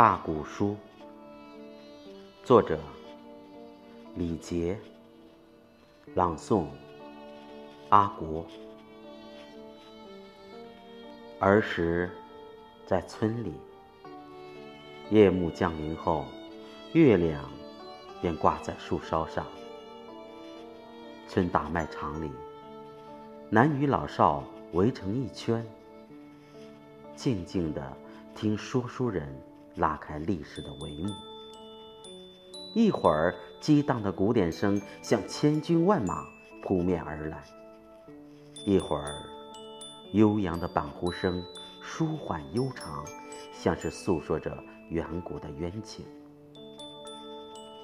大鼓书，作者李杰，朗诵阿国。儿时在村里，夜幕降临后，月亮便挂在树梢上。村大卖场里，男女老少围成一圈，静静的听说书人拉开历史的帷幕。一会儿，激荡的鼓点声像千军万马扑面而来；一会儿，悠扬的板胡声，舒缓悠长，像是诉说着远古的冤情。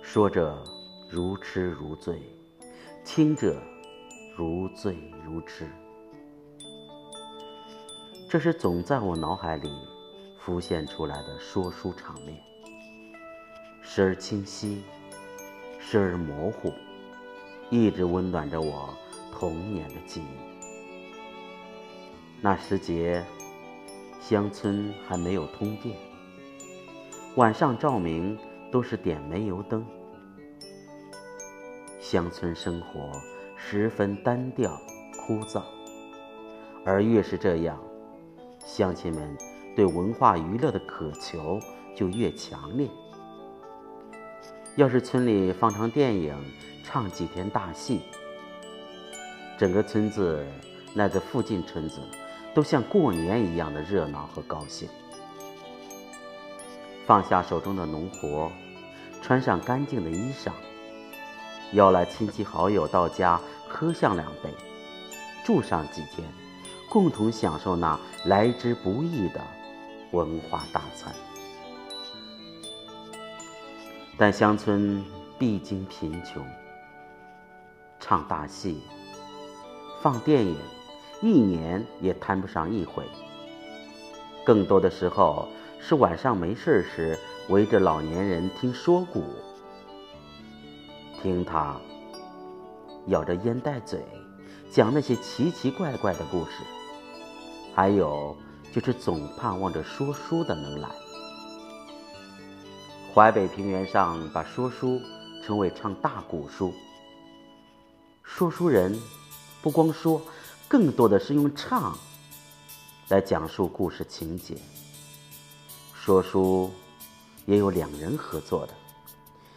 说着如痴如醉，听着如醉如痴。这是总在我脑海里浮现出来的说书场面，时而清晰，时而模糊，一直温暖着我童年的记忆。那时节，乡村还没有通电，晚上照明都是点煤油灯，乡村生活十分单调枯燥。而越是这样，乡亲们对文化娱乐的渴求就越强烈。要是村里放场电影，唱几天大戏，整个村子乃至附近村子。都像过年一样的热闹和高兴。放下手中的农活，穿上干净的衣裳，邀来亲戚好友到家喝上两杯，住上几天，共同享受那来之不易的文化大餐。但乡村毕竟贫穷，唱大戏，放电影。一年也谈不上一回，更多的时候是晚上没事时围着老年人听说古，听他咬着烟袋嘴讲那些奇奇怪怪的故事，还有就是总盼望着说书的能来。淮北平原上把说书称为唱大鼓书，说书人不光说。更多的是用唱来讲述故事情节。说书也有两人合作的，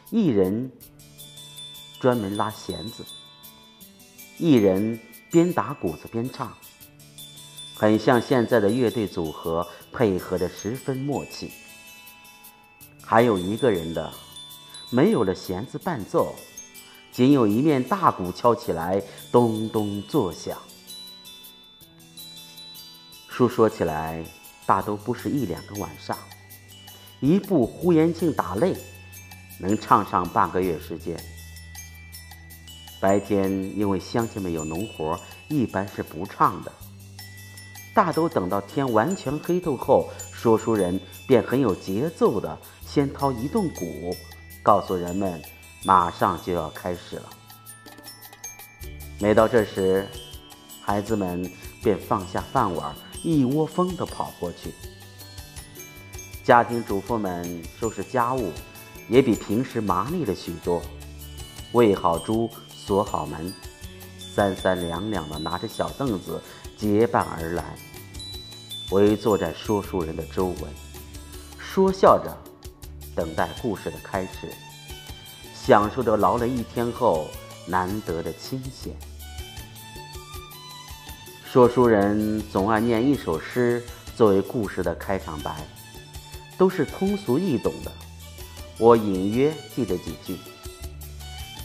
一人专门拉弦子，一人边打鼓子边唱，很像现在的乐队组合配合的十分默契。还有一个人的，没有了弦子伴奏，仅有一面大鼓敲起来，咚咚作响。书说起来，大都不是一两个晚上，一部《呼延庆打擂》能唱上半个月时间。白天因为乡亲们有农活，一般是不唱的，大都等到天完全黑透后，说书人便很有节奏的先掏一顿鼓，告诉人们马上就要开始了。每到这时，孩子们便放下饭碗。一窝蜂地跑过去。家庭主妇们收拾家务，也比平时麻利了许多。喂好猪，锁好门，三三两两地拿着小凳子结伴而来，围坐在说书人的周围，说笑着等待故事的开始，享受着劳累一天后难得的清闲。说书人总爱念一首诗作为故事的开场白，都是通俗易懂的。我隐约记得几句：“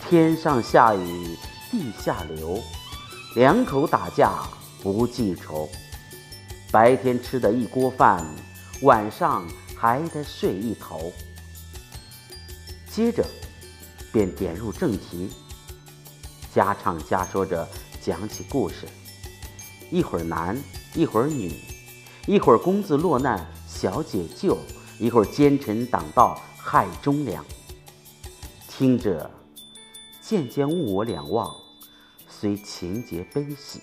天上下雨地下流，两口打架不记仇。白天吃的一锅饭，晚上还得睡一头。”接着便点入正题，家唱家说着讲起故事。一会儿男，一会儿女，一会儿公子落难小姐救，一会儿奸臣挡道害忠良。听着，渐渐物我两忘，虽情节悲喜。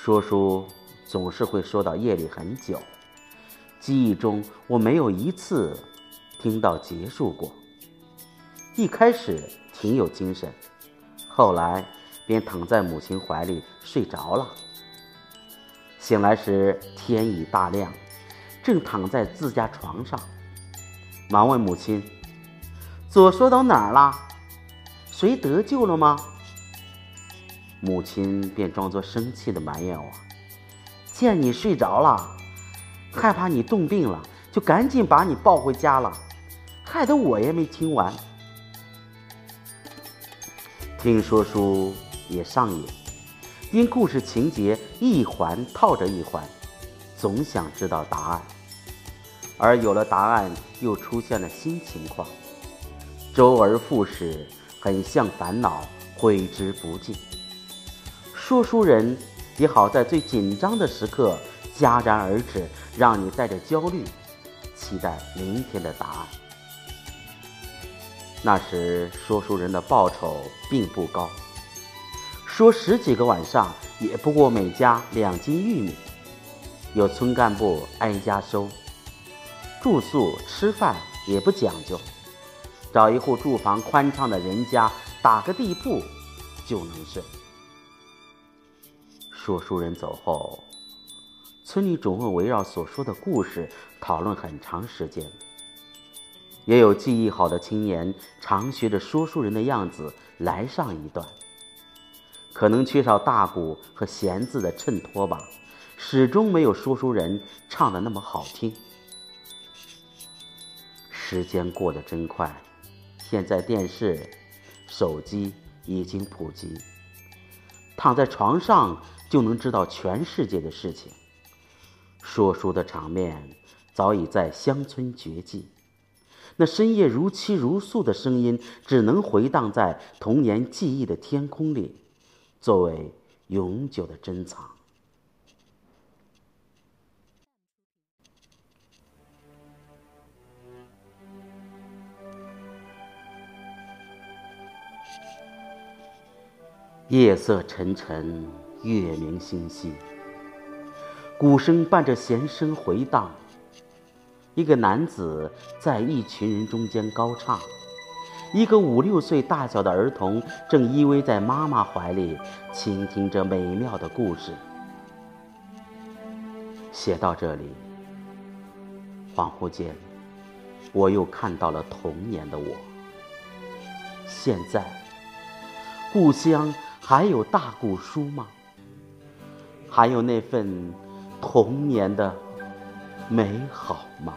说书总是会说到夜里很久，记忆中我没有一次听到结束过。一开始挺有精神，后来便躺在母亲怀里睡着了。醒来时天已大亮，正躺在自家床上，忙问母亲：“左说到哪儿了？谁得救了吗？”母亲便装作生气的埋怨我：“见你睡着了，害怕你冻病了，就赶紧把你抱回家了，害得我也没听完。”听说书也上瘾，因故事情节一环套着一环，总想知道答案。而有了答案，又出现了新情况，周而复始，很像烦恼，挥之不尽。说书人也好在最紧张的时刻戛然而止，让你带着焦虑，期待明天的答案。那时说书人的报酬并不高，说十几个晚上也不过每家两斤玉米，有村干部挨家收，住宿吃饭也不讲究，找一户住房宽敞的人家打个地铺就能睡。说书人走后，村里总会围绕所说的故事讨论很长时间。也有记忆好的青年，常学着说书人的样子来上一段。可能缺少大鼓和弦子的衬托吧，始终没有说书人唱的那么好听。时间过得真快，现在电视、手机已经普及，躺在床上就能知道全世界的事情。说书的场面早已在乡村绝迹。那深夜如泣如诉的声音，只能回荡在童年记忆的天空里，作为永久的珍藏。夜色沉沉，月明星稀，鼓声伴着弦声回荡。一个男子在一群人中间高唱，一个五六岁大小的儿童正依偎在妈妈怀里，倾听着美妙的故事。写到这里，恍惚间，我又看到了童年的我。现在，故乡还有大鼓书吗？还有那份童年的美好吗？